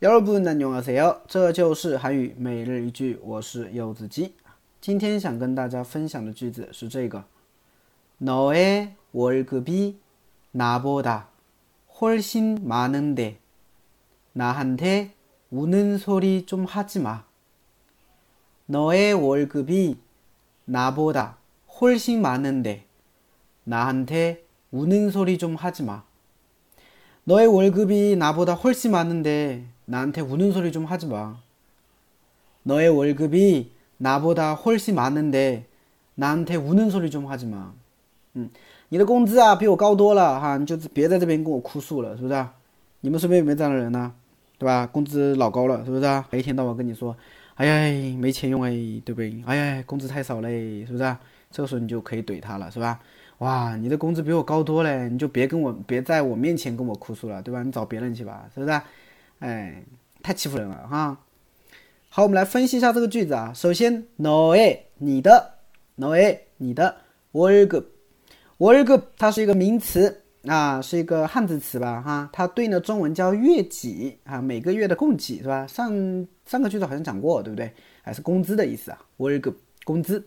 여러분 안녕하세요. 这就是韩语每日一句我是柚子鸡今天想跟大家分享的句子是这个너의 월급이 나보다 훨씬 많은데 나한테 우는 소리 좀 하지 마. 너의 월급이 나보다 훨씬 많은데 나한테 우는 소리 좀 하지 마. 너의 월급이 나보다 훨씬 많은데 나한테 우는 소리 좀 하지 마. 너의 월급이 나보다 훨씬 많은데 나한테 우는 소리 좀 하지 마. 嗯，你的工资啊比我高多了哈，你就是别别在那儿呢，对吧？工资老高了，是不是？还一天到晚跟你说，哎呀，没钱用哎，对不对？哎呀，工资太少嘞，是不是？哇，你的工资比我高多了，你就别跟我别在我面前跟我哭诉了，对吧？你找别人去吧，是不是？ 哎，太欺负人了哈！好，我们来分析一下这个句子啊。首先，no a 你的，no a 你的，wage wage 它是一个名词啊，是一个汉字词吧哈。它对应的中文叫月几啊，每个月的供给是吧？上上个句子好像讲过，对不对？还是工资的意思啊，wage 工资。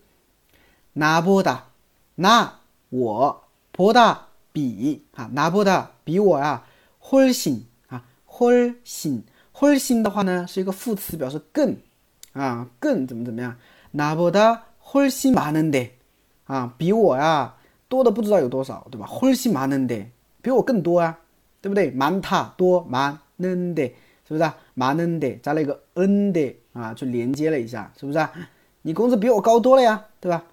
拿不到那我不到比啊，拿不到比我啊，훨新。 훨씬 훨씬的话呢，是一个副词，表示更啊，更怎么怎么样？나보다훨씬많은 데， 啊，比我呀多的不知道有多少，对吧？훨씬많은 데， 比我更多啊，对不对？많다多많은 데， 是不是？많은 데， 加了一个은데啊，就连接了一下，是不是？你工资比我高多了呀，对吧？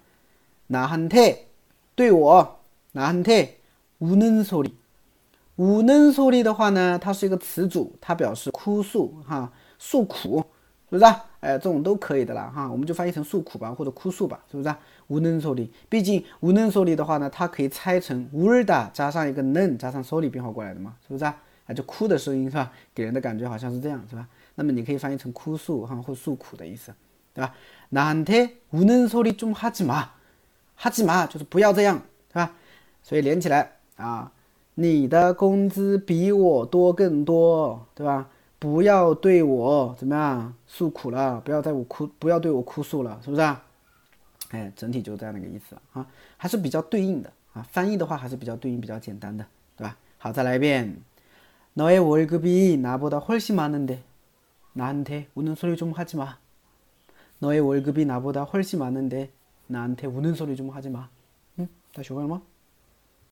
나한 테。 对我，나한테우는소 리， 우는소리的话呢，它是一个词组，它表示哭诉哈，诉苦，是不是？哎，这种都可以的啦哈，我们就翻译成诉苦吧，或者哭诉吧，是不是？우는소 리， 毕竟우는소리的话呢，它可以拆成울다加上一个는加上소리变化过来的嘛，是不是？啊，就哭的声音是吧？给人的感觉好像是这样，是吧？那么你可以翻译成哭诉哈，或诉苦的意思，对吧？나한테우는소리좀하지 마。 哈基玛就是不要这样，是吧？所以连起来啊， 你的工资比我多更多，对吧？不要对我怎么样诉苦了，不要在我哭，不要对我哭诉了，是不是？哎，整体就是这样的一个意思啊，还是比较对应的啊。翻译的话还是比较对应，比较简单的，对吧？好，再来一遍。너의월급이나보다훨씬많은데나한테우는소리좀하지마너의월급이나보다훨씬많은데 나한테 우는 소리 좀 하지 마. 응? 다学会了吗?